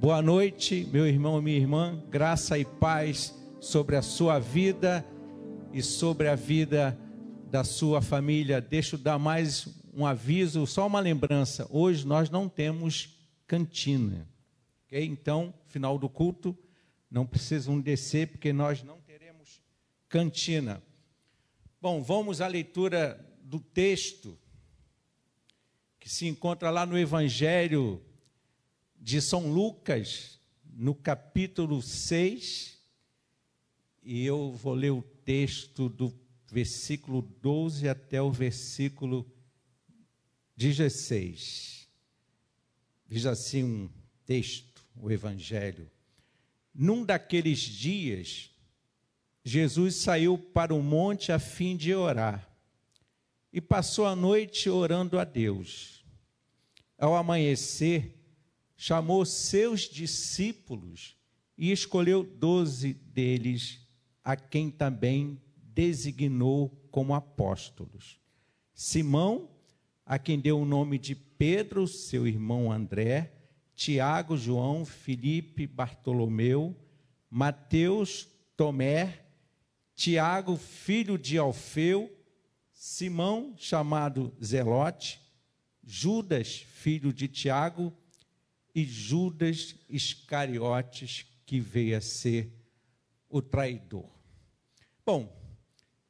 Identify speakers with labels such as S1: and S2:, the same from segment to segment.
S1: Boa noite, meu irmão e minha irmã. Graça e paz sobre a sua vida e sobre a vida da sua família. Deixa eu dar mais um aviso, só uma lembrança. Hoje nós não temos cantina. Ok? Então, final do culto, não precisam descer, porque nós não teremos cantina. Bom, vamos à leitura do texto que se encontra lá no Evangelho de São Lucas, no capítulo 6, e eu vou ler o texto do versículo 12 até o versículo 16. Diz assim um texto, o Evangelho. Num daqueles dias, Jesus saiu para o monte a fim de orar e passou a noite orando a Deus. Ao amanhecer, chamou seus discípulos e escolheu doze deles, a quem também designou como apóstolos. Simão, a quem deu o nome de Pedro, seu irmão André, Tiago, João, Felipe, Bartolomeu, Mateus, Tomé, Tiago, filho de Alfeu, Simão, chamado Zelote, Judas, filho de Tiago, e Judas Iscariotes, que veio a ser o traidor. Bom,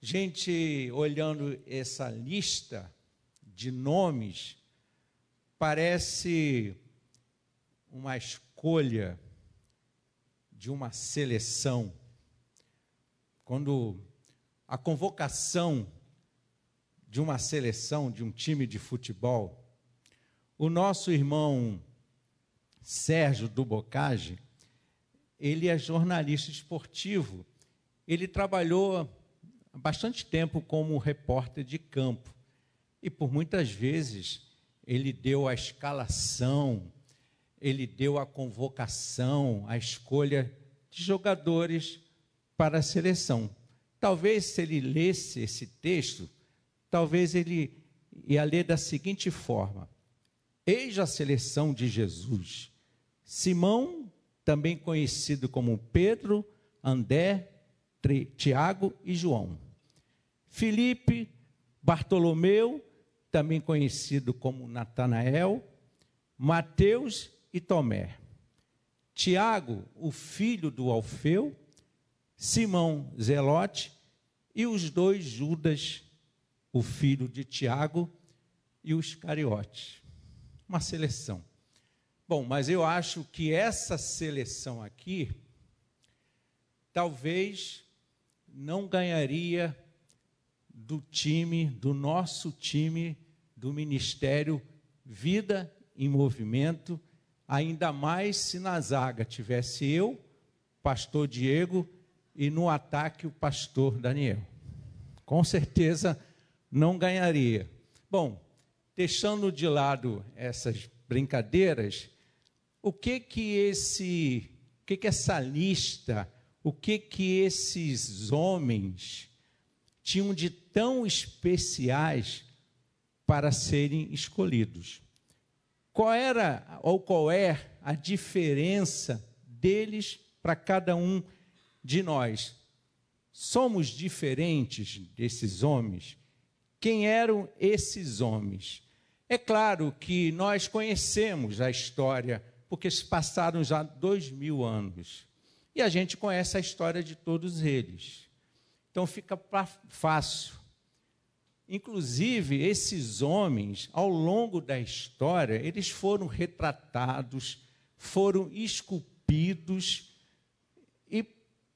S1: gente, olhando essa lista de nomes, parece uma escolha de uma seleção. Quando a convocação de uma seleção, de um time de futebol, o nosso irmão Sérgio do Bocage, ele é jornalista esportivo. Ele trabalhou bastante tempo como repórter de campo. E por muitas vezes ele deu a escalação, ele deu a convocação, a escolha de jogadores para a seleção. Talvez se ele lesse esse texto, talvez ele ia ler da seguinte forma: Eis a seleção de Jesus. Simão, também conhecido como Pedro, André, Tiago e João. Felipe, Bartolomeu, também conhecido como Natanael, Mateus e Tomé. Tiago, o filho do Alfeu, Simão Zelote e os dois Judas, o filho de Tiago e os Cariotes. Uma seleção. Bom, mas eu acho que essa seleção aqui talvez não ganharia do time, do nosso time do ministério Vida em Movimento, ainda mais se na zaga tivesse eu, pastor Diego e no ataque o pastor Daniel. Com certeza não ganharia. Bom, deixando de lado essas brincadeiras, o que que esse, o que que essa lista, o que que esses homens tinham de tão especiais para serem escolhidos? Qual era ou qual é a diferença deles para cada um de nós? Somos diferentes desses homens? Quem eram esses homens? É claro que nós conhecemos a história porque se passaram já dois mil anos. E a gente conhece a história de todos eles. Então fica fácil. Inclusive, esses homens, ao longo da história, eles foram retratados, foram esculpidos e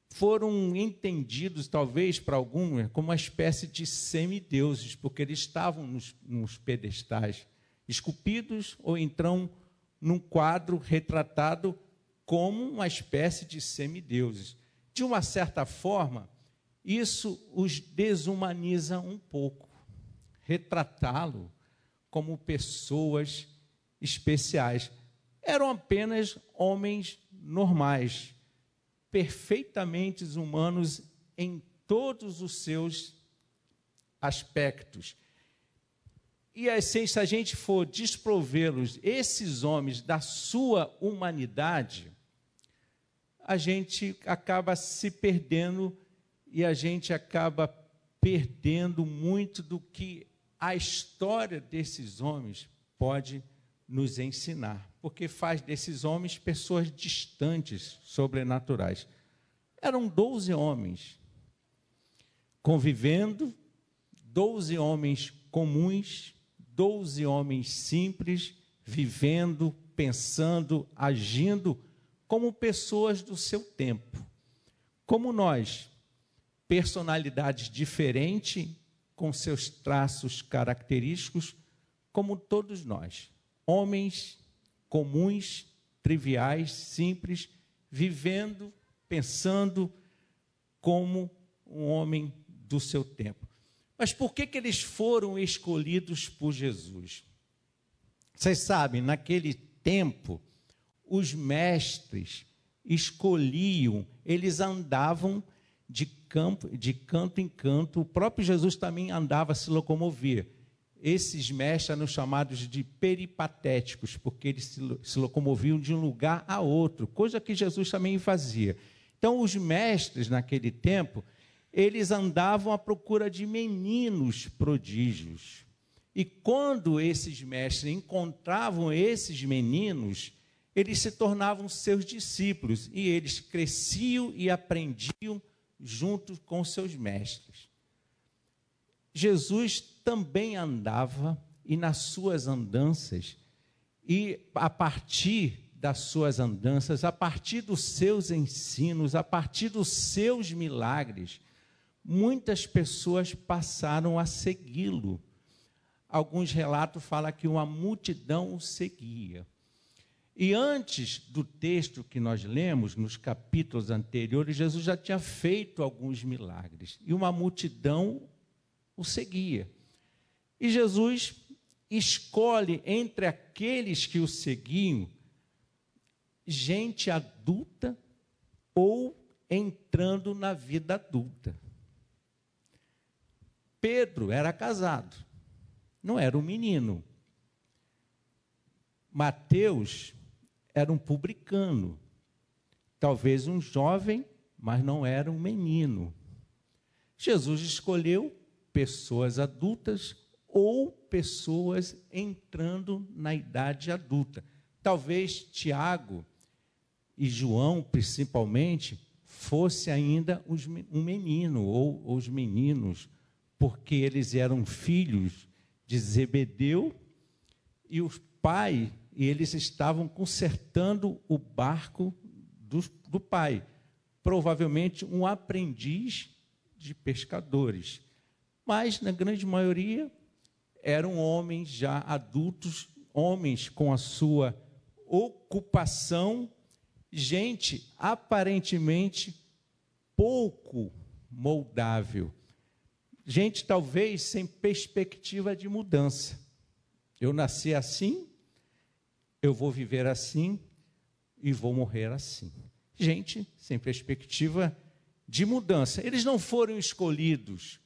S1: foram entendidos, talvez para alguns, como uma espécie de semideuses, porque eles estavam nos, nos pedestais, esculpidos ou então num quadro retratado como uma espécie de semideuses. De uma certa forma, isso os desumaniza um pouco. Retratá-lo como pessoas especiais. Eram apenas homens normais, perfeitamente humanos em todos os seus aspectos. E assim, se a gente for desprovê-los, esses homens, da sua humanidade, a gente acaba se perdendo e a gente acaba perdendo muito do que a história desses homens pode nos ensinar, porque faz desses homens pessoas distantes, sobrenaturais. Eram 12 homens convivendo, 12 homens comuns, 12 homens simples, vivendo, pensando, agindo como pessoas do seu tempo. Como nós, personalidades diferentes, com seus traços característicos, como todos nós, homens comuns, triviais, simples, vivendo, pensando como um homem do seu tempo. Mas por que, que eles foram escolhidos por Jesus? Vocês sabem, naquele tempo, os mestres escolhiam, eles andavam de, campo, de canto em canto, o próprio Jesus também andava a se locomover. Esses mestres eram chamados de peripatéticos, porque eles se, se locomoviam de um lugar a outro, coisa que Jesus também fazia. Então, os mestres, naquele tempo, eles andavam à procura de meninos prodígios. E quando esses mestres encontravam esses meninos, eles se tornavam seus discípulos e eles cresciam e aprendiam junto com seus mestres. Jesus também andava e nas suas andanças, e a partir das suas andanças, a partir dos seus ensinos, a partir dos seus milagres, muitas pessoas passaram a segui-lo. Alguns relatos falam que uma multidão o seguia. E antes do texto que nós lemos, nos capítulos anteriores, Jesus já tinha feito alguns milagres e uma multidão o seguia. E Jesus escolhe entre aqueles que o seguiam gente adulta ou entrando na vida adulta. Pedro era casado, não era um menino. Mateus era um publicano, talvez um jovem, mas não era um menino. Jesus escolheu pessoas adultas ou pessoas entrando na idade adulta. Talvez Tiago e João, principalmente, fosse ainda um menino ou os meninos, porque eles eram filhos de Zebedeu e o pai e eles estavam consertando o barco do, do pai, provavelmente um aprendiz de pescadores. Mas, na grande maioria, eram homens já adultos, homens com a sua ocupação, gente aparentemente pouco moldável, gente talvez sem perspectiva de mudança. Eu nasci assim, eu vou viver assim e vou morrer assim. Gente sem perspectiva de mudança. Eles não foram escolhidos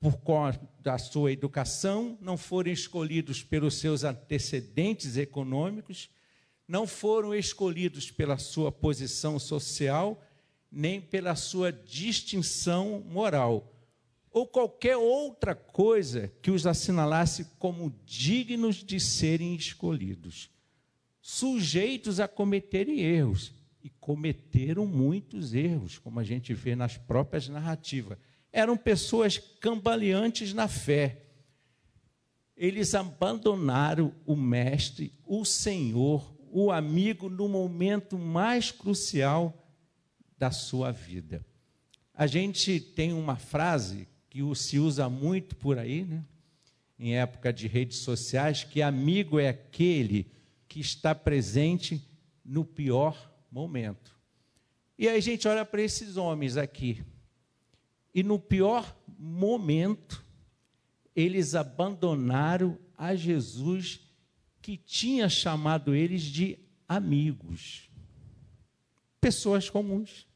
S1: por conta da sua educação, não foram escolhidos pelos seus antecedentes econômicos, não foram escolhidos pela sua posição social, nem pela sua distinção moral, ou qualquer outra coisa que os assinalasse como dignos de serem escolhidos sujeitos a cometerem erros. E cometeram muitos erros, como a gente vê nas próprias narrativas. Eram pessoas cambaleantes na fé. Eles abandonaram o Mestre, o Senhor, o amigo, no momento mais crucial da sua vida. A gente tem uma frase que se usa muito por aí, né? em época de redes sociais, que amigo é aquele que está presente no pior momento. E aí a gente olha para esses homens aqui, e no pior momento, eles abandonaram a Jesus que tinha chamado eles de amigos. Pessoas comuns,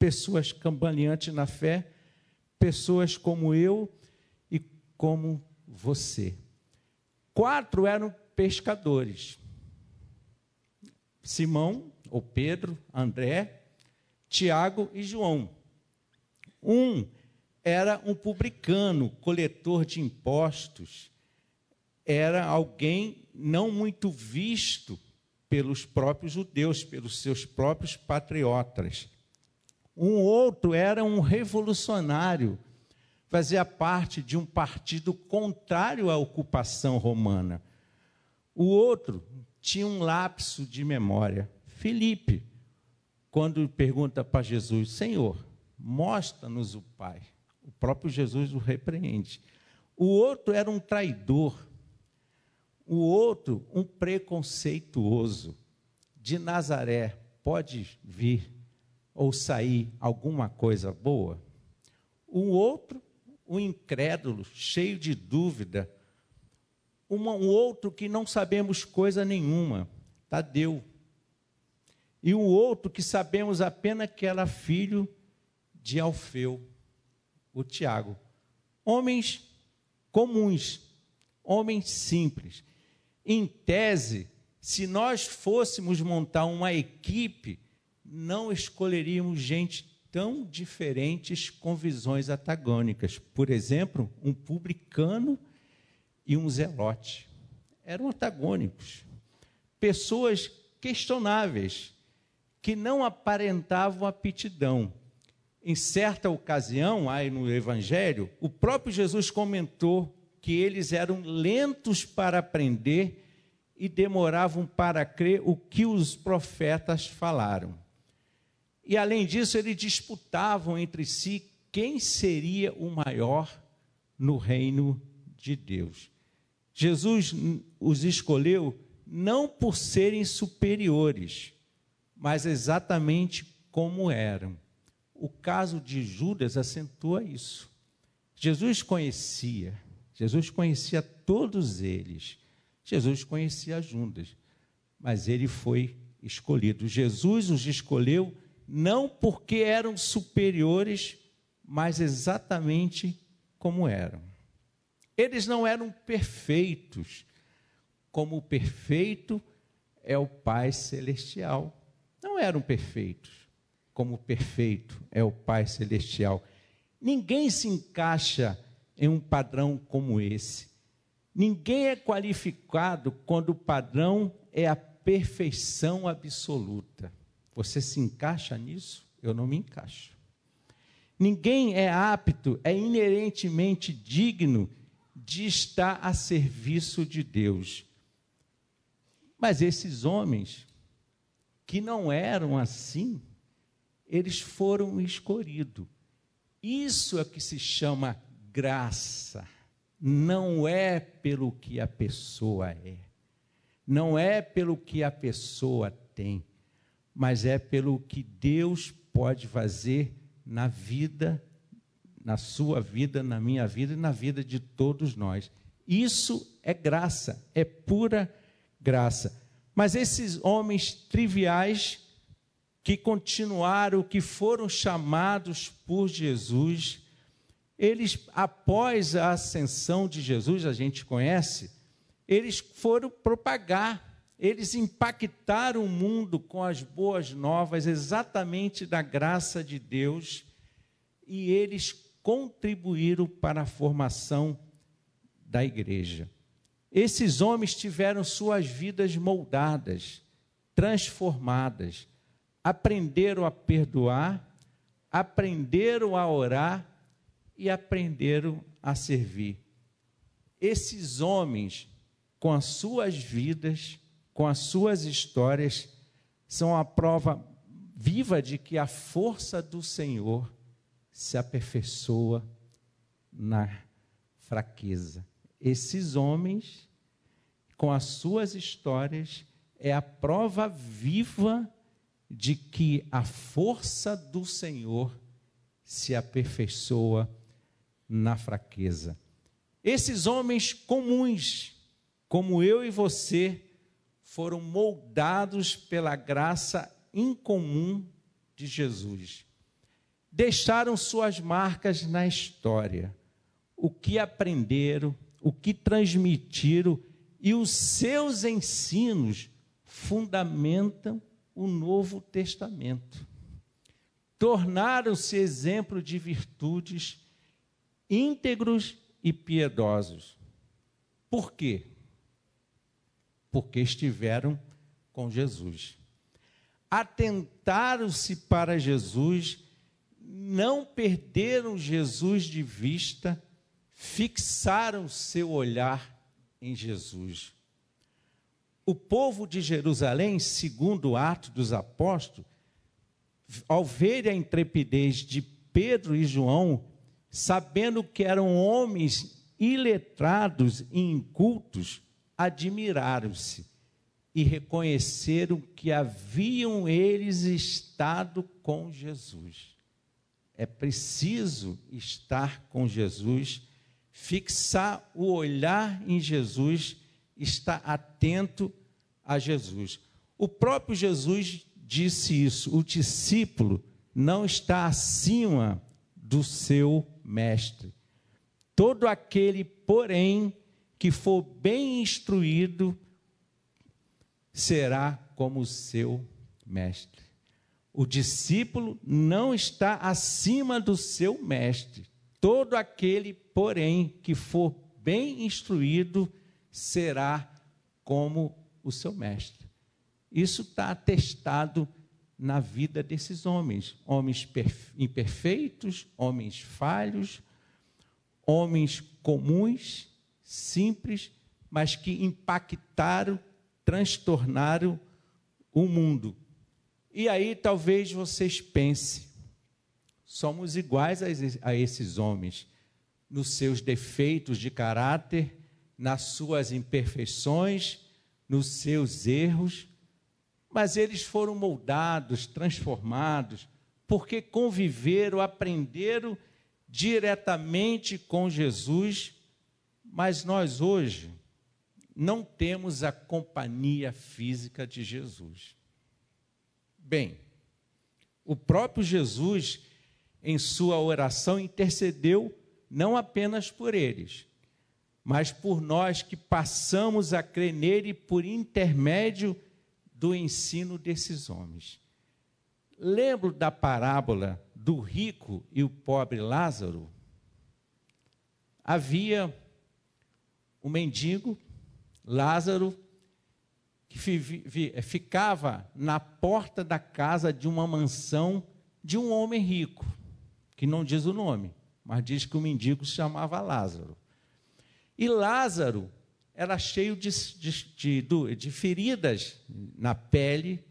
S1: pessoas cambaleantes na fé, pessoas como eu e como você. Quatro eram pescadores: Simão, ou Pedro, André, Tiago e João. Um era um publicano, coletor de impostos, era alguém não muito visto pelos próprios judeus, pelos seus próprios patriotas. Um outro era um revolucionário, fazia parte de um partido contrário à ocupação romana. O outro tinha um lapso de memória. Felipe, quando pergunta para Jesus: Senhor, mostra-nos o Pai. O próprio Jesus o repreende. O outro era um traidor. O outro, um preconceituoso. De Nazaré, pode vir ou sair alguma coisa boa? O outro, um incrédulo, cheio de dúvida. Um outro que não sabemos coisa nenhuma, Tadeu. E o outro que sabemos apenas que era filho de Alfeu o Tiago. Homens comuns, homens simples. Em tese, se nós fôssemos montar uma equipe, não escolheríamos gente tão diferentes com visões antagônicas. Por exemplo, um publicano e um zelote. Eram antagônicos. Pessoas questionáveis, que não aparentavam aptidão em certa ocasião, aí no Evangelho, o próprio Jesus comentou que eles eram lentos para aprender e demoravam para crer o que os profetas falaram. E além disso, eles disputavam entre si quem seria o maior no reino de Deus. Jesus os escolheu não por serem superiores, mas exatamente como eram. O caso de Judas acentua isso. Jesus conhecia, Jesus conhecia todos eles. Jesus conhecia Judas, mas ele foi escolhido. Jesus os escolheu não porque eram superiores, mas exatamente como eram. Eles não eram perfeitos, como o perfeito é o Pai Celestial. Não eram perfeitos como perfeito é o Pai Celestial. Ninguém se encaixa em um padrão como esse. Ninguém é qualificado quando o padrão é a perfeição absoluta. Você se encaixa nisso? Eu não me encaixo. Ninguém é apto, é inerentemente digno de estar a serviço de Deus. Mas esses homens que não eram assim, eles foram escolhidos. Isso é que se chama graça. Não é pelo que a pessoa é, não é pelo que a pessoa tem, mas é pelo que Deus pode fazer na vida, na sua vida, na minha vida e na vida de todos nós. Isso é graça, é pura graça. Mas esses homens triviais que continuaram, que foram chamados por Jesus, eles, após a ascensão de Jesus, a gente conhece, eles foram propagar, eles impactaram o mundo com as boas novas, exatamente da graça de Deus, e eles contribuíram para a formação da igreja. Esses homens tiveram suas vidas moldadas, transformadas aprenderam a perdoar, aprenderam a orar e aprenderam a servir. Esses homens, com as suas vidas, com as suas histórias, são a prova viva de que a força do Senhor se aperfeiçoa na fraqueza. Esses homens, com as suas histórias, é a prova viva de que a força do Senhor se aperfeiçoa na fraqueza. Esses homens comuns, como eu e você, foram moldados pela graça incomum de Jesus. Deixaram suas marcas na história. O que aprenderam, o que transmitiram, e os seus ensinos fundamentam o Novo Testamento. Tornaram-se exemplo de virtudes íntegros e piedosos. Por quê? Porque estiveram com Jesus. Atentaram-se para Jesus, não perderam Jesus de vista, fixaram seu olhar em Jesus. O povo de Jerusalém, segundo o ato dos apóstolos, ao ver a intrepidez de Pedro e João, sabendo que eram homens iletrados e incultos, admiraram-se e reconheceram que haviam eles estado com Jesus. É preciso estar com Jesus, fixar o olhar em Jesus, estar atento a Jesus. O próprio Jesus disse isso: o discípulo não está acima do seu mestre. Todo aquele, porém, que for bem instruído, será como o seu mestre. O discípulo não está acima do seu mestre. Todo aquele, porém, que for bem instruído, será como o seu mestre. Isso está atestado na vida desses homens, homens imperfeitos, homens falhos, homens comuns, simples, mas que impactaram transtornaram o mundo. E aí talvez vocês pensem, somos iguais a esses homens, nos seus defeitos de caráter, nas suas imperfeições, nos seus erros, mas eles foram moldados, transformados, porque conviveram, aprenderam diretamente com Jesus, mas nós hoje não temos a companhia física de Jesus. Bem, o próprio Jesus, em sua oração, intercedeu não apenas por eles, mas por nós que passamos a crer nele por intermédio do ensino desses homens. Lembro da parábola do rico e o pobre Lázaro? Havia um mendigo Lázaro, que ficava na porta da casa de uma mansão de um homem rico, que não diz o nome, mas diz que o mendigo se chamava Lázaro. E Lázaro era cheio de, de, de, de feridas na pele,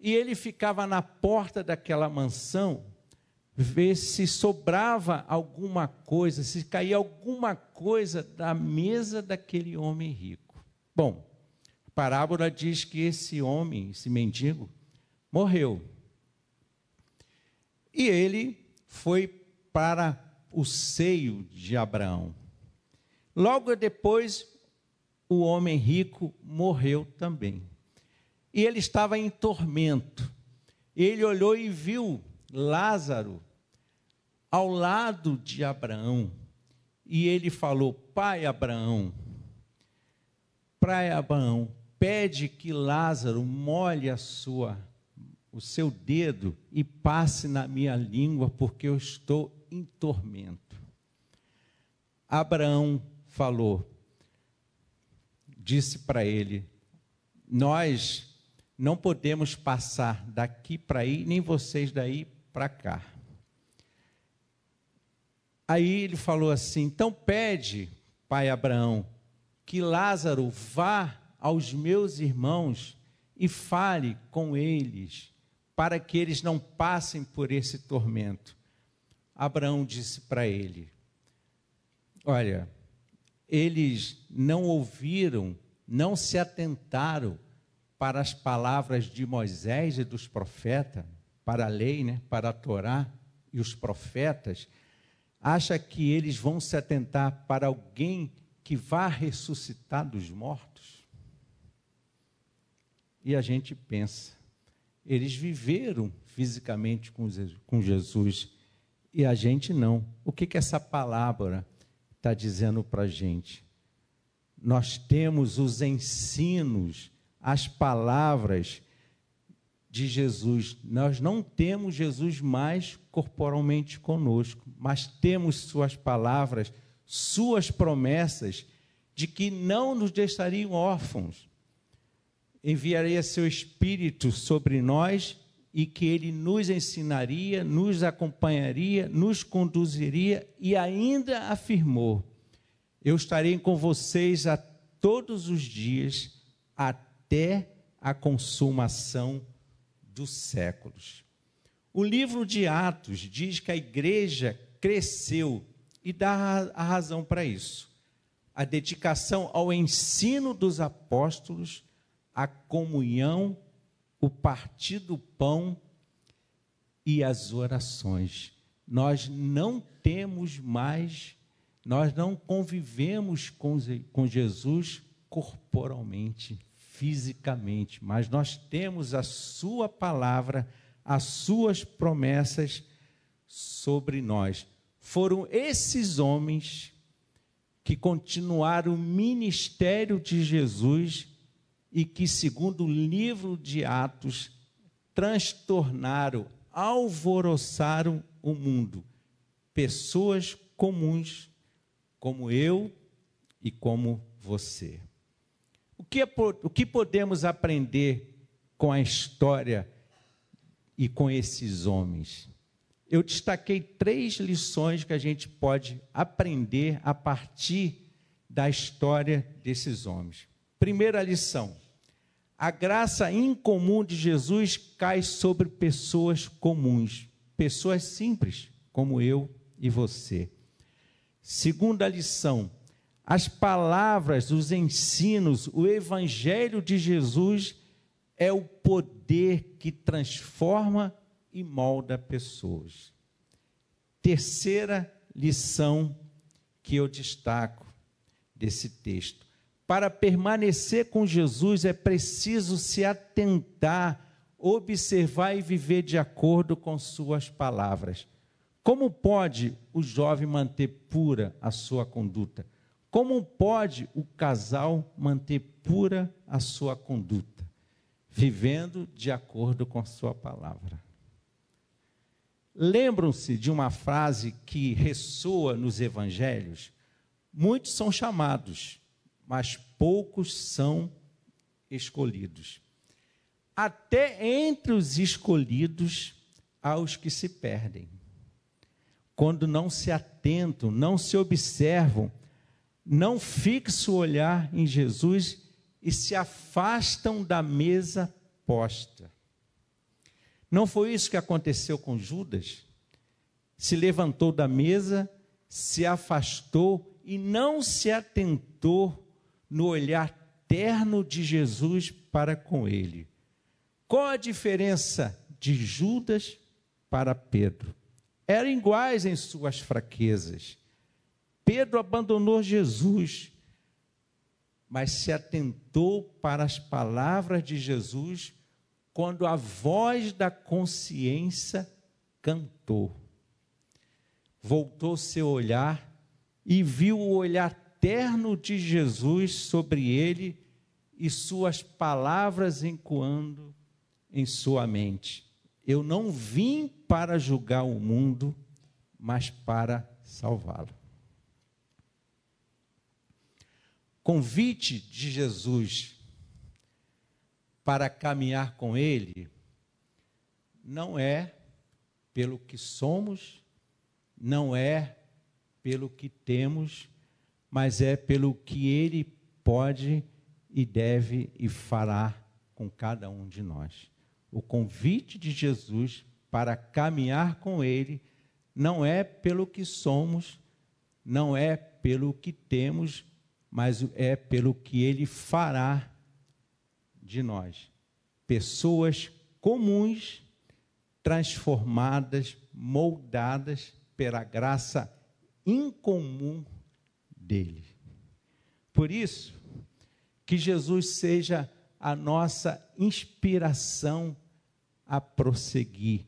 S1: e ele ficava na porta daquela mansão ver se sobrava alguma coisa, se caía alguma coisa da mesa daquele homem rico. Bom, a parábola diz que esse homem, esse mendigo, morreu. E ele foi para o seio de Abraão. Logo depois, o homem rico morreu também. E ele estava em tormento. Ele olhou e viu Lázaro ao lado de Abraão. E ele falou: Pai Abraão, para Abraão, pede que Lázaro molhe a sua, o seu dedo e passe na minha língua, porque eu estou em tormento. Abraão falou, disse para ele: Nós não podemos passar daqui para aí, nem vocês daí para cá. Aí ele falou assim: Então pede, pai Abraão, que Lázaro vá aos meus irmãos e fale com eles, para que eles não passem por esse tormento. Abraão disse para ele: Olha, eles não ouviram, não se atentaram para as palavras de Moisés e dos profetas, para a lei, né, para a Torá e os profetas, acha que eles vão se atentar para alguém que vá ressuscitar dos mortos? E a gente pensa, eles viveram fisicamente com Jesus e a gente não. O que, que essa palavra está dizendo para a gente? nós temos os ensinos, as palavras de Jesus. Nós não temos Jesus mais corporalmente conosco, mas temos Suas palavras, Suas promessas de que não nos deixariam órfãos. Enviaria seu Espírito sobre nós e que ele nos ensinaria, nos acompanharia, nos conduziria e ainda afirmou: Eu estarei com vocês a todos os dias até a consumação dos séculos. O livro de Atos diz que a igreja cresceu e dá a razão para isso. A dedicação ao ensino dos apóstolos, a comunhão o partir do pão e as orações. Nós não temos mais, nós não convivemos com, com Jesus corporalmente, fisicamente, mas nós temos a Sua palavra, as Suas promessas sobre nós. Foram esses homens que continuaram o ministério de Jesus e que, segundo o livro de Atos, transtornaram, alvoroçaram o mundo. Pessoas comuns, como eu e como você. O que, é, o que podemos aprender com a história e com esses homens? Eu destaquei três lições que a gente pode aprender a partir da história desses homens. Primeira lição: a graça incomum de Jesus cai sobre pessoas comuns, pessoas simples, como eu e você. Segunda lição: as palavras, os ensinos, o evangelho de Jesus é o poder que transforma e molda pessoas. Terceira lição que eu destaco desse texto: para permanecer com Jesus é preciso se atentar, observar e viver de acordo com Suas palavras. Como pode o jovem manter pura a sua conduta? Como pode o casal manter pura a sua conduta? Vivendo de acordo com Sua palavra. Lembram-se de uma frase que ressoa nos evangelhos? Muitos são chamados, mas poucos são escolhidos. Até entre os escolhidos há os que se perdem. Quando não se atentam, não se observam, não fixam o olhar em Jesus e se afastam da mesa posta. Não foi isso que aconteceu com Judas? Se levantou da mesa, se afastou e não se atentou no olhar terno de Jesus para com ele. Qual a diferença de Judas para Pedro? Eram iguais em suas fraquezas. Pedro abandonou Jesus, mas se atentou para as palavras de Jesus quando a voz da consciência cantou. Voltou seu olhar e viu o olhar eterno de Jesus sobre ele e suas palavras encoando em sua mente. Eu não vim para julgar o mundo, mas para salvá-lo. Convite de Jesus para caminhar com Ele não é pelo que somos, não é pelo que temos, mas é pelo que Ele pode e deve e fará com cada um de nós. O convite de Jesus para caminhar com Ele não é pelo que somos, não é pelo que temos, mas é pelo que Ele fará de nós. Pessoas comuns, transformadas, moldadas pela graça incomum dele. Por isso, que Jesus seja a nossa inspiração a prosseguir,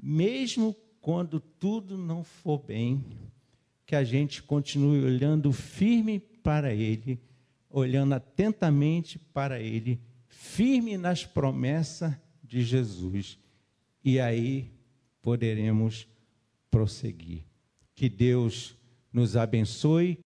S1: mesmo quando tudo não for bem, que a gente continue olhando firme para Ele, olhando atentamente para Ele, firme nas promessas de Jesus. E aí poderemos prosseguir. Que Deus nos abençoe.